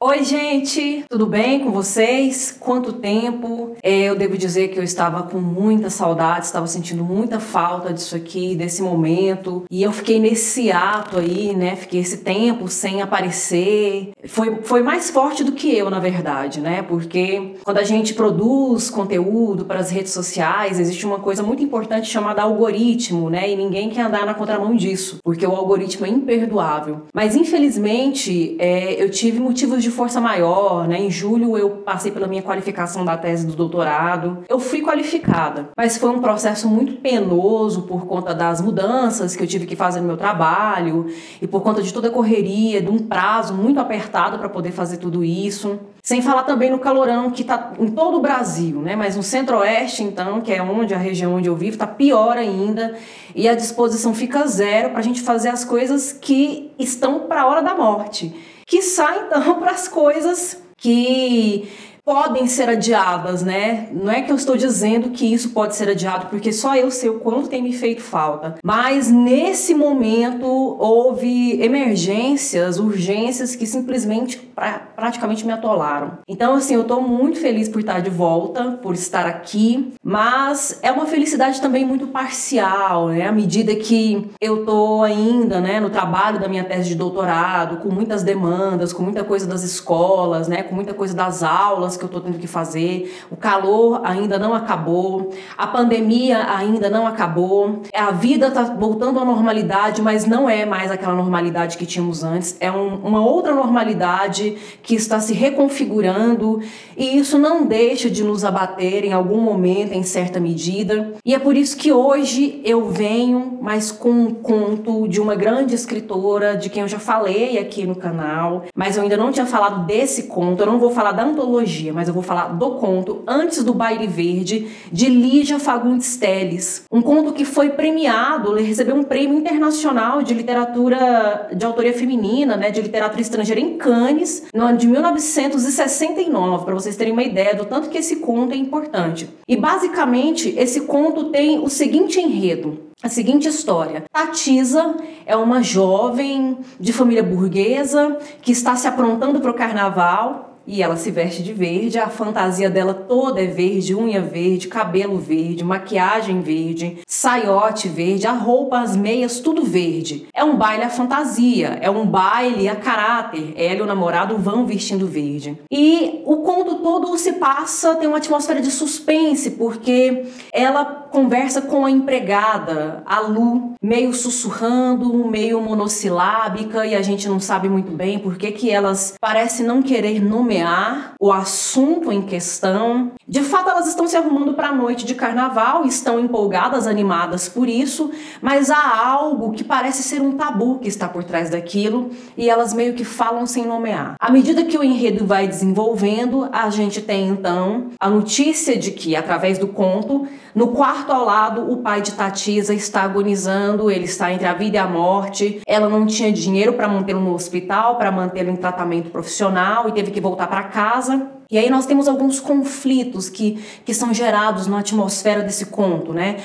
Oi, gente, tudo bem com vocês? Quanto tempo? É, eu devo dizer que eu estava com muita saudade, estava sentindo muita falta disso aqui, desse momento, e eu fiquei nesse ato aí, né? Fiquei esse tempo sem aparecer. Foi, foi mais forte do que eu, na verdade, né? Porque quando a gente produz conteúdo para as redes sociais, existe uma coisa muito importante chamada algoritmo, né? E ninguém quer andar na contramão disso, porque o algoritmo é imperdoável. Mas infelizmente, é, eu tive motivos de força maior, né? Em julho eu passei pela minha qualificação da tese do doutorado. Eu fui qualificada, mas foi um processo muito penoso por conta das mudanças que eu tive que fazer no meu trabalho e por conta de toda a correria, de um prazo muito apertado para poder fazer tudo isso. Sem falar também no calorão que está em todo o Brasil, né? Mas no centro-oeste, então, que é onde a região onde eu vivo, está pior ainda e a disposição fica zero para a gente fazer as coisas que estão para a hora da morte que sai então para as coisas que podem ser adiadas, né? Não é que eu estou dizendo que isso pode ser adiado, porque só eu sei o quanto tem me feito falta. Mas nesse momento houve emergências, urgências que simplesmente pra, praticamente me atolaram. Então, assim, eu estou muito feliz por estar de volta, por estar aqui, mas é uma felicidade também muito parcial, né? À medida que eu estou ainda, né, no trabalho da minha tese de doutorado, com muitas demandas, com muita coisa das escolas, né, com muita coisa das aulas que eu estou tendo que fazer, o calor ainda não acabou, a pandemia ainda não acabou, a vida está voltando à normalidade, mas não é mais aquela normalidade que tínhamos antes, é um, uma outra normalidade que está se reconfigurando. E isso não deixa de nos abater em algum momento, em certa medida. E é por isso que hoje eu venho mais com um conto de uma grande escritora, de quem eu já falei aqui no canal, mas eu ainda não tinha falado desse conto, eu não vou falar da antologia mas eu vou falar do conto Antes do Baile Verde, de Lígia Fagundes Teles. Um conto que foi premiado, recebeu um prêmio internacional de literatura de autoria feminina, né, de literatura estrangeira em Cannes, no ano de 1969, para vocês terem uma ideia do tanto que esse conto é importante. E basicamente, esse conto tem o seguinte enredo: a seguinte história. Tatisa é uma jovem de família burguesa que está se aprontando para o carnaval e ela se veste de verde, a fantasia dela toda é verde, unha verde, cabelo verde, maquiagem verde, saiote verde, a roupa, as meias, tudo verde. É um baile à fantasia, é um baile a caráter. Ela e o namorado vão vestindo verde. E o conto todo se passa, tem uma atmosfera de suspense, porque ela conversa com a empregada, a Lu, meio sussurrando, meio monossilábica, e a gente não sabe muito bem por que, que elas parecem não querer nomear o assunto em questão. De fato, elas estão se arrumando para a noite de carnaval, estão empolgadas, animadas por isso, mas há algo que parece ser um tabu que está por trás daquilo e elas meio que falam sem nomear. À medida que o enredo vai desenvolvendo, a gente tem então a notícia de que, através do conto, no quarto ao lado, o pai de Tatisa está agonizando, ele está entre a vida e a morte. Ela não tinha dinheiro para mantê-lo no hospital, para mantê-lo em tratamento profissional e teve que voltar para casa. E aí nós temos alguns conflitos que, que são gerados na atmosfera desse conto, né?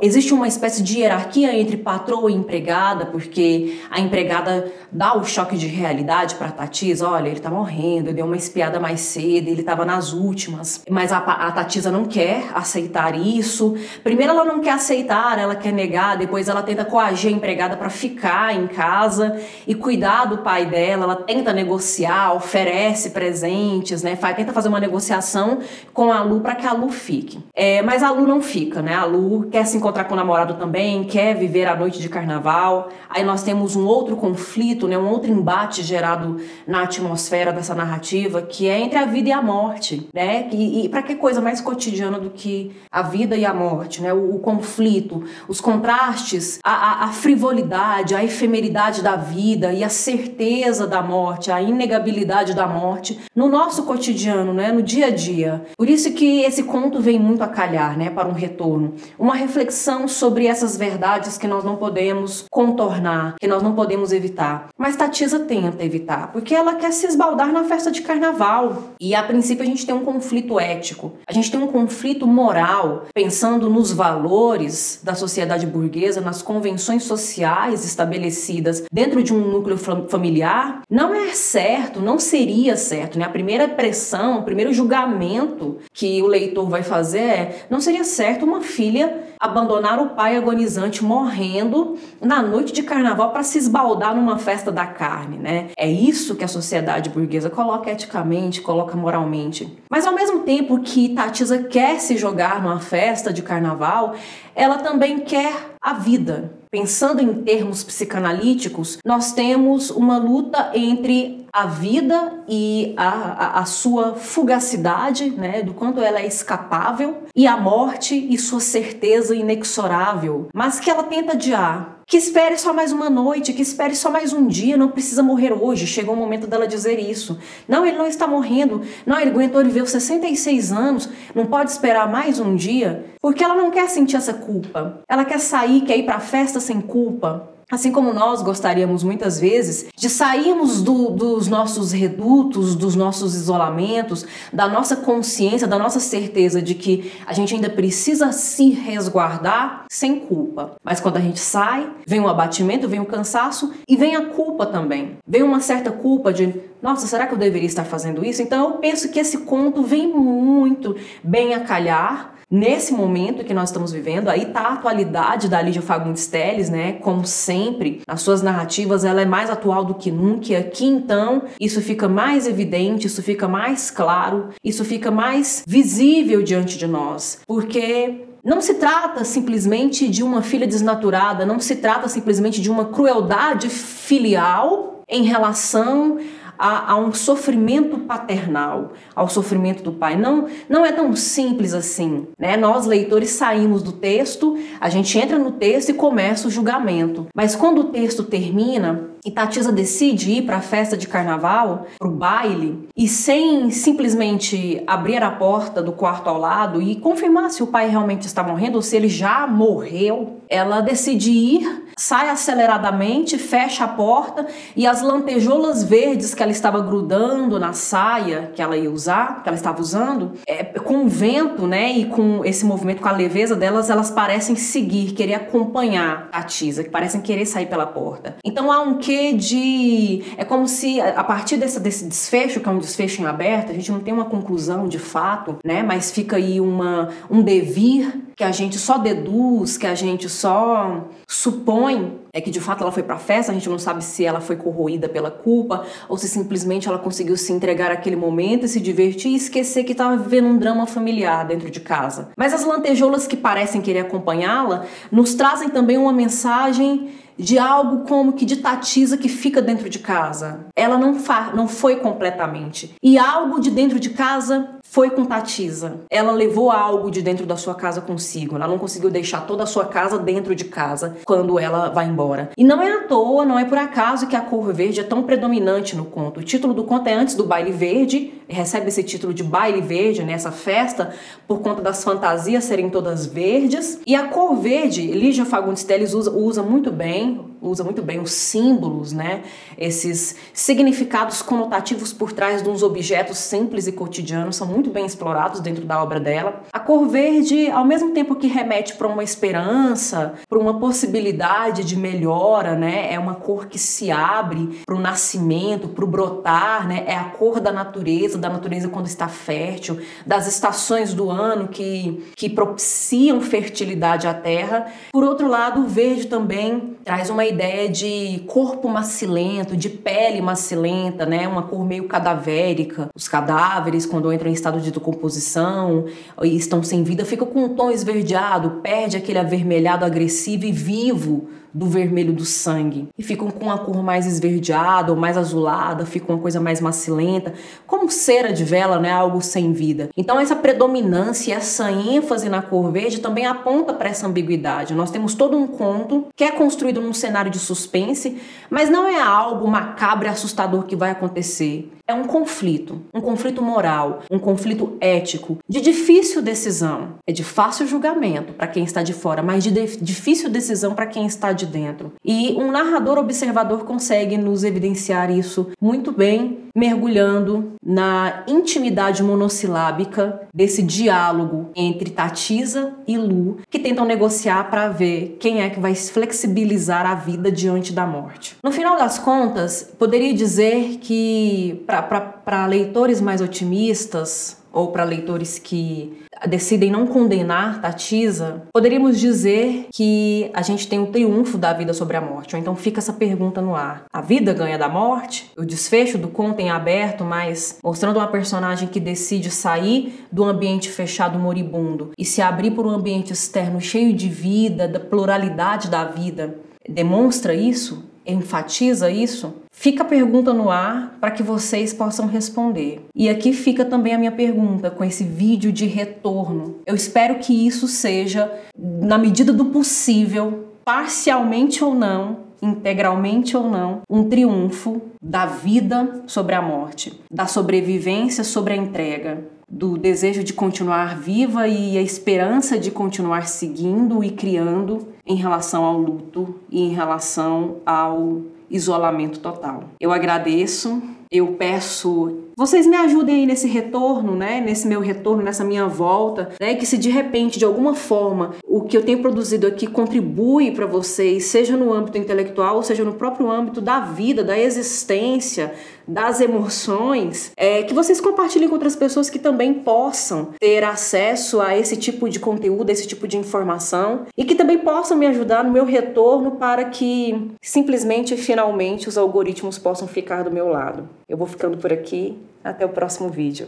existe uma espécie de hierarquia entre patroa e empregada, porque a empregada dá o choque de realidade para Tatisa, olha, ele tá morrendo, deu uma espiada mais cedo, ele estava nas últimas. Mas a, a Tatisa não quer aceitar isso. Primeiro ela não quer aceitar, ela quer negar, depois ela tenta coagir a empregada para ficar em casa e cuidar do pai dela, ela tenta negociar, oferece presentes, né? Faz, tenta fazer uma negociação com a Lu para que a Lu fique. É, mas a Lu não fica, né? A Lu quer se encontrar com o namorado também, quer viver a noite de carnaval. Aí nós temos um outro conflito, né? Um outro embate gerado na atmosfera dessa narrativa, que é entre a vida e a morte, né? E, e para que coisa mais cotidiana do que a vida e a morte, né? O, o conflito, os contrastes, a, a, a frivolidade, a efemeridade da vida e a certeza da morte, a inegabilidade da morte no nosso cotidiano cotidiano, né, no dia a dia. Por isso que esse conto vem muito a calhar, né, para um retorno. Uma reflexão sobre essas verdades que nós não podemos contornar, que nós não podemos evitar. Mas Tatisa tenta evitar, porque ela quer se esbaldar na festa de carnaval. E a princípio a gente tem um conflito ético, a gente tem um conflito moral, pensando nos valores da sociedade burguesa, nas convenções sociais estabelecidas dentro de um núcleo familiar. Não é certo, não seria certo, né? A primeira pressão, o primeiro julgamento que o leitor vai fazer é: não seria certo uma filha abandonar o pai agonizante morrendo na noite de carnaval para se esbaldar numa festa da carne, né? É isso que a sociedade burguesa coloca eticamente, coloca moralmente. Mas ao mesmo tempo que Tatisa quer se jogar numa festa de carnaval, ela também quer a vida. Pensando em termos psicanalíticos, nós temos uma luta entre a vida e a, a, a, sua fugacidade, né, do quanto ela é escapável, e a morte e sua certeza inexorável, mas que ela tenta adiar. Que espere só mais uma noite, que espere só mais um dia, não precisa morrer hoje. Chegou o momento dela dizer isso. Não, ele não está morrendo. Não, ele aguentou viver os 66 anos, não pode esperar mais um dia, porque ela não quer sentir essa culpa. Ela quer sair, quer ir para a festa sem culpa. Assim como nós gostaríamos muitas vezes de sairmos do, dos nossos redutos, dos nossos isolamentos, da nossa consciência, da nossa certeza de que a gente ainda precisa se resguardar sem culpa. Mas quando a gente sai, vem o abatimento, vem o cansaço e vem a culpa também. Vem uma certa culpa de, nossa, será que eu deveria estar fazendo isso? Então eu penso que esse conto vem muito bem a calhar Nesse momento que nós estamos vivendo, aí tá a atualidade da Lídia Fagundes Telles, né? Como sempre, nas suas narrativas ela é mais atual do que nunca. E aqui então, isso fica mais evidente, isso fica mais claro, isso fica mais visível diante de nós, porque não se trata simplesmente de uma filha desnaturada, não se trata simplesmente de uma crueldade filial em relação a, a, um sofrimento paternal, ao sofrimento do pai. Não, não é tão simples assim. Né? Nós, leitores, saímos do texto, a gente entra no texto e começa o julgamento. Mas quando o texto termina, e Tatisa decide ir para a festa de carnaval, para o baile, e sem simplesmente abrir a porta do quarto ao lado e confirmar se o pai realmente está morrendo ou se ele já morreu, ela decide ir, sai aceleradamente, fecha a porta e as lantejoulas verdes que ela estava grudando na saia que ela ia usar, que ela estava usando, é, com o vento, né, e com esse movimento, com a leveza delas, elas parecem seguir, querer acompanhar a Tisa, que parecem querer sair pela porta. Então há um que quê de. É como se a partir desse, desse desfecho, que é um desfecho em aberto, a gente não tem uma conclusão de fato, né? Mas fica aí uma, um devir que a gente só deduz, que a gente só supõe é que de fato ela foi para a festa, a gente não sabe se ela foi corroída pela culpa ou se simplesmente ela conseguiu se entregar àquele momento e se divertir e esquecer que estava vivendo um drama familiar dentro de casa. Mas as lantejoulas que parecem querer acompanhá-la nos trazem também uma mensagem de algo como que de Tatisa que fica dentro de casa. Ela não, não foi completamente. E algo de dentro de casa foi com Tatisa. Ela levou algo de dentro da sua casa consigo. Ela não conseguiu deixar toda a sua casa dentro de casa quando ela vai embora. E não é à toa, não é por acaso que a cor verde é tão predominante no conto. O título do conto é antes do baile verde, recebe esse título de baile verde nessa festa por conta das fantasias serem todas verdes. E a cor verde, Lígia Fagundes Telles usa, usa muito bem, usa muito bem os símbolos, né? Esses significados conotativos por trás de uns objetos simples e cotidianos são muito bem explorados dentro da obra dela. A cor verde, ao mesmo tempo que remete para uma esperança, para uma possibilidade de melhora, né? É uma cor que se abre para o nascimento, para o brotar, né? É a cor da natureza, da natureza quando está fértil, das estações do ano que, que propiciam fertilidade à terra. Por outro lado, o verde também traz uma ideia de corpo macilento, de pele macilenta, né? Uma cor meio cadavérica. Os cadáveres, quando entram em estado de decomposição e estão sem vida, ficam com um tom esverdeado, perde aquele avermelhado agressivo e vivo do vermelho do sangue e ficam com uma cor mais esverdeada ou mais azulada, ficam uma coisa mais macilenta, como cera de vela, né, algo sem vida. Então essa predominância, essa ênfase na cor verde também aponta para essa ambiguidade. Nós temos todo um conto que é construído num cenário de suspense, mas não é algo macabro e assustador que vai acontecer. É um conflito, um conflito moral, um conflito ético, de difícil decisão. É de fácil julgamento para quem está de fora, mas de, de difícil decisão para quem está de dentro. E um narrador observador consegue nos evidenciar isso muito bem, mergulhando na intimidade monossilábica desse diálogo entre Tatisa e Lu, que tentam negociar para ver quem é que vai flexibilizar a vida diante da morte. No final das contas, poderia dizer que para leitores mais otimistas ou para leitores que decidem não condenar Tatisa, poderíamos dizer que a gente tem o triunfo da vida sobre a morte. Ou então fica essa pergunta no ar: a vida ganha da morte? O desfecho do conto em aberto, mas mostrando uma personagem que decide sair do ambiente fechado moribundo e se abrir para um ambiente externo cheio de vida, da pluralidade da vida, demonstra isso? Enfatiza isso? Fica a pergunta no ar para que vocês possam responder. E aqui fica também a minha pergunta com esse vídeo de retorno. Eu espero que isso seja, na medida do possível, parcialmente ou não, integralmente ou não, um triunfo da vida sobre a morte, da sobrevivência sobre a entrega, do desejo de continuar viva e a esperança de continuar seguindo e criando em relação ao luto e em relação ao isolamento total. Eu agradeço, eu peço vocês me ajudem aí nesse retorno, né? Nesse meu retorno, nessa minha volta, né? Que se de repente, de alguma forma, o que eu tenho produzido aqui contribui para vocês, seja no âmbito intelectual, seja no próprio âmbito da vida, da existência, das emoções, é, que vocês compartilhem com outras pessoas que também possam ter acesso a esse tipo de conteúdo, esse tipo de informação e que também possam me ajudar no meu retorno para que simplesmente, finalmente, os algoritmos possam ficar do meu lado. Eu vou ficando por aqui. Até o próximo vídeo.